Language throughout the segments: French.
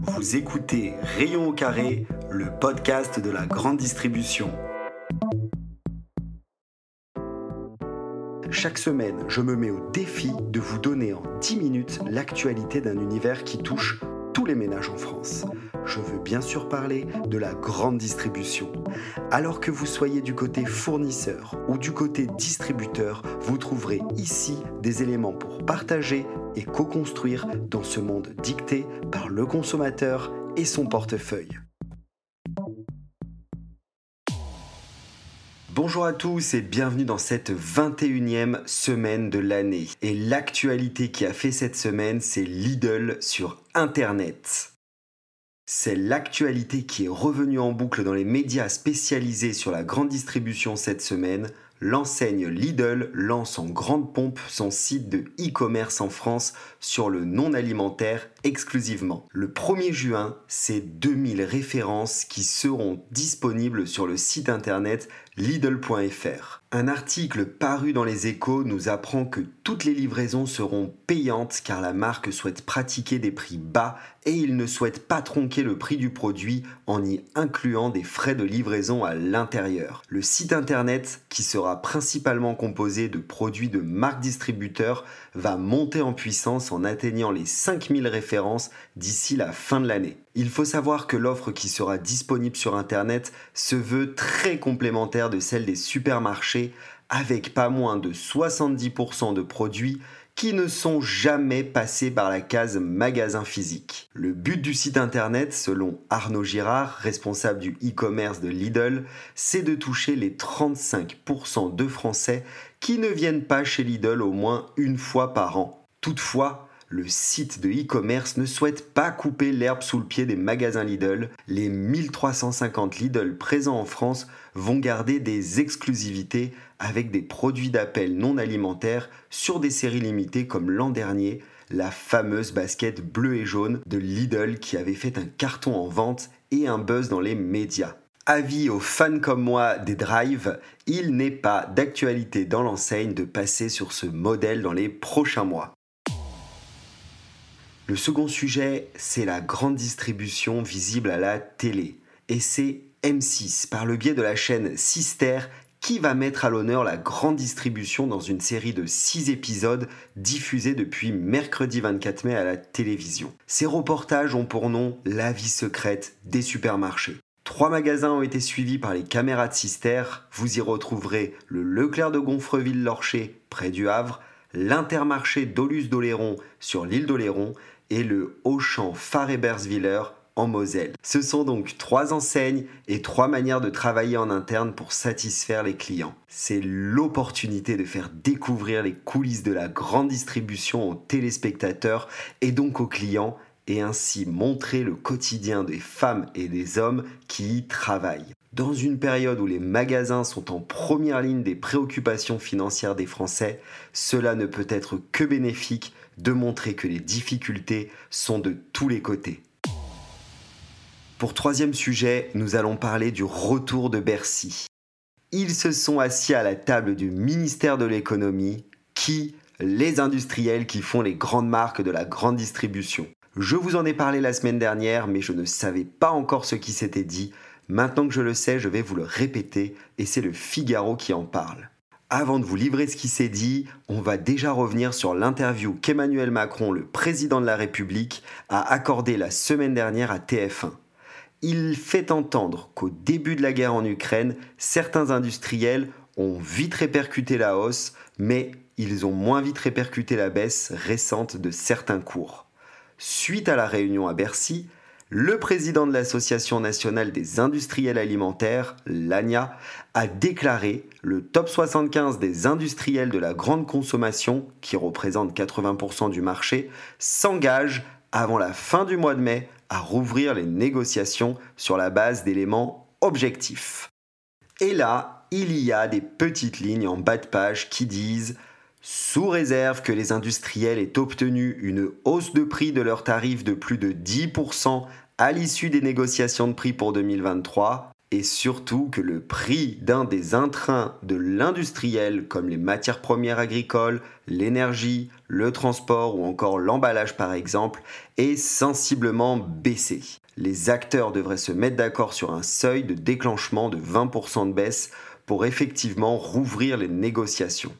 Vous écoutez Rayon au carré, le podcast de la grande distribution. Chaque semaine, je me mets au défi de vous donner en 10 minutes l'actualité d'un univers qui touche tous les ménages en France. Je veux bien sûr parler de la grande distribution. Alors que vous soyez du côté fournisseur ou du côté distributeur, vous trouverez ici des éléments pour partager et co-construire dans ce monde dicté par le consommateur et son portefeuille. Bonjour à tous et bienvenue dans cette 21e semaine de l'année. Et l'actualité qui a fait cette semaine, c'est Lidl sur Internet. C'est l'actualité qui est revenue en boucle dans les médias spécialisés sur la grande distribution cette semaine. L'enseigne Lidl lance en grande pompe son site de e-commerce en France sur le non alimentaire exclusivement. Le 1er juin, c'est 2000 références qui seront disponibles sur le site internet Lidl.fr. Un article paru dans les échos nous apprend que toutes les livraisons seront payantes car la marque souhaite pratiquer des prix bas et il ne souhaite pas tronquer le prix du produit en y incluant des frais de livraison à l'intérieur. Le site internet, qui sera principalement composé de produits de marques distributeurs, va monter en puissance en atteignant les 5000 références d'ici la fin de l'année. Il faut savoir que l'offre qui sera disponible sur Internet se veut très complémentaire de celle des supermarchés avec pas moins de 70% de produits qui ne sont jamais passés par la case magasin physique. Le but du site internet, selon Arnaud Girard, responsable du e-commerce de Lidl, c'est de toucher les 35% de Français qui ne viennent pas chez Lidl au moins une fois par an. Toutefois, le site de e-commerce ne souhaite pas couper l'herbe sous le pied des magasins Lidl. Les 1350 Lidl présents en France vont garder des exclusivités avec des produits d'appel non alimentaires sur des séries limitées comme l'an dernier, la fameuse basket bleue et jaune de Lidl qui avait fait un carton en vente et un buzz dans les médias. Avis aux fans comme moi des drives, il n'est pas d'actualité dans l'enseigne de passer sur ce modèle dans les prochains mois. Le second sujet, c'est la grande distribution visible à la télé. Et c'est M6, par le biais de la chaîne Sister, qui va mettre à l'honneur la grande distribution dans une série de 6 épisodes diffusés depuis mercredi 24 mai à la télévision. Ces reportages ont pour nom La vie secrète des supermarchés. Trois magasins ont été suivis par les caméras de Sister. Vous y retrouverez le Leclerc de Gonfreville-Lorcher, près du Havre, l'Intermarché d'Olus-d'Oléron sur l'île d'Oléron et le Auchan Fareberswiller en Moselle. Ce sont donc trois enseignes et trois manières de travailler en interne pour satisfaire les clients. C'est l'opportunité de faire découvrir les coulisses de la grande distribution aux téléspectateurs et donc aux clients et ainsi montrer le quotidien des femmes et des hommes qui y travaillent. Dans une période où les magasins sont en première ligne des préoccupations financières des Français, cela ne peut être que bénéfique de montrer que les difficultés sont de tous les côtés. Pour troisième sujet, nous allons parler du retour de Bercy. Ils se sont assis à la table du ministère de l'économie, qui les industriels qui font les grandes marques de la grande distribution. Je vous en ai parlé la semaine dernière, mais je ne savais pas encore ce qui s'était dit. Maintenant que je le sais, je vais vous le répéter, et c'est le Figaro qui en parle. Avant de vous livrer ce qui s'est dit, on va déjà revenir sur l'interview qu'Emmanuel Macron, le président de la République, a accordée la semaine dernière à TF1. Il fait entendre qu'au début de la guerre en Ukraine, certains industriels ont vite répercuté la hausse, mais ils ont moins vite répercuté la baisse récente de certains cours. Suite à la réunion à Bercy, le président de l'Association nationale des industriels alimentaires, l'ANIA, a déclaré le top 75 des industriels de la grande consommation, qui représente 80% du marché, s'engage avant la fin du mois de mai à rouvrir les négociations sur la base d'éléments objectifs. Et là, il y a des petites lignes en bas de page qui disent sous réserve que les industriels aient obtenu une hausse de prix de leurs tarifs de plus de 10% à l'issue des négociations de prix pour 2023, et surtout que le prix d'un des intrins de l'industriel comme les matières premières agricoles, l'énergie, le transport ou encore l'emballage par exemple est sensiblement baissé. Les acteurs devraient se mettre d'accord sur un seuil de déclenchement de 20% de baisse pour effectivement rouvrir les négociations.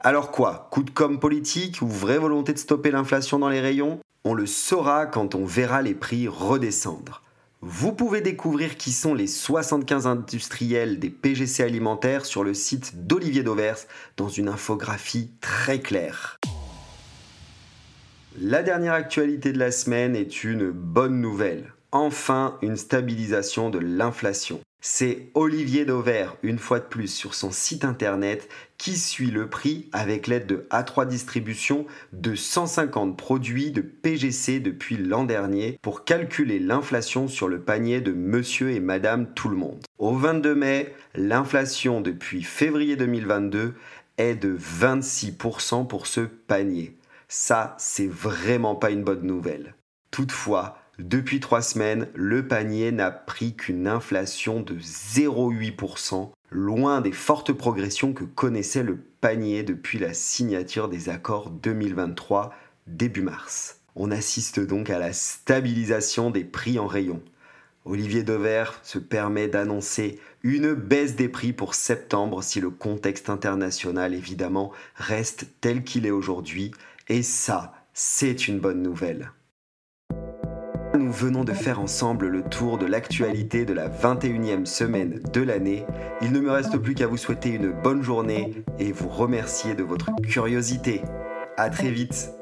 Alors quoi Coup de com politique ou vraie volonté de stopper l'inflation dans les rayons? On le saura quand on verra les prix redescendre. Vous pouvez découvrir qui sont les 75 industriels des PGC alimentaires sur le site d'Olivier Dauvers dans une infographie très claire. La dernière actualité de la semaine est une bonne nouvelle. Enfin, une stabilisation de l'inflation. C'est Olivier Dauvert, une fois de plus sur son site internet, qui suit le prix avec l'aide de A3 Distribution de 150 produits de PGC depuis l'an dernier pour calculer l'inflation sur le panier de monsieur et madame tout le monde. Au 22 mai, l'inflation depuis février 2022 est de 26% pour ce panier. Ça, c'est vraiment pas une bonne nouvelle. Toutefois, depuis trois semaines, le panier n'a pris qu'une inflation de 0,8%, loin des fortes progressions que connaissait le panier depuis la signature des accords 2023 début mars. On assiste donc à la stabilisation des prix en rayon. Olivier Dever se permet d'annoncer une baisse des prix pour septembre si le contexte international évidemment reste tel qu'il est aujourd'hui, et ça, c'est une bonne nouvelle. Nous venons de faire ensemble le tour de l'actualité de la 21e semaine de l'année. Il ne me reste plus qu'à vous souhaiter une bonne journée et vous remercier de votre curiosité. A très vite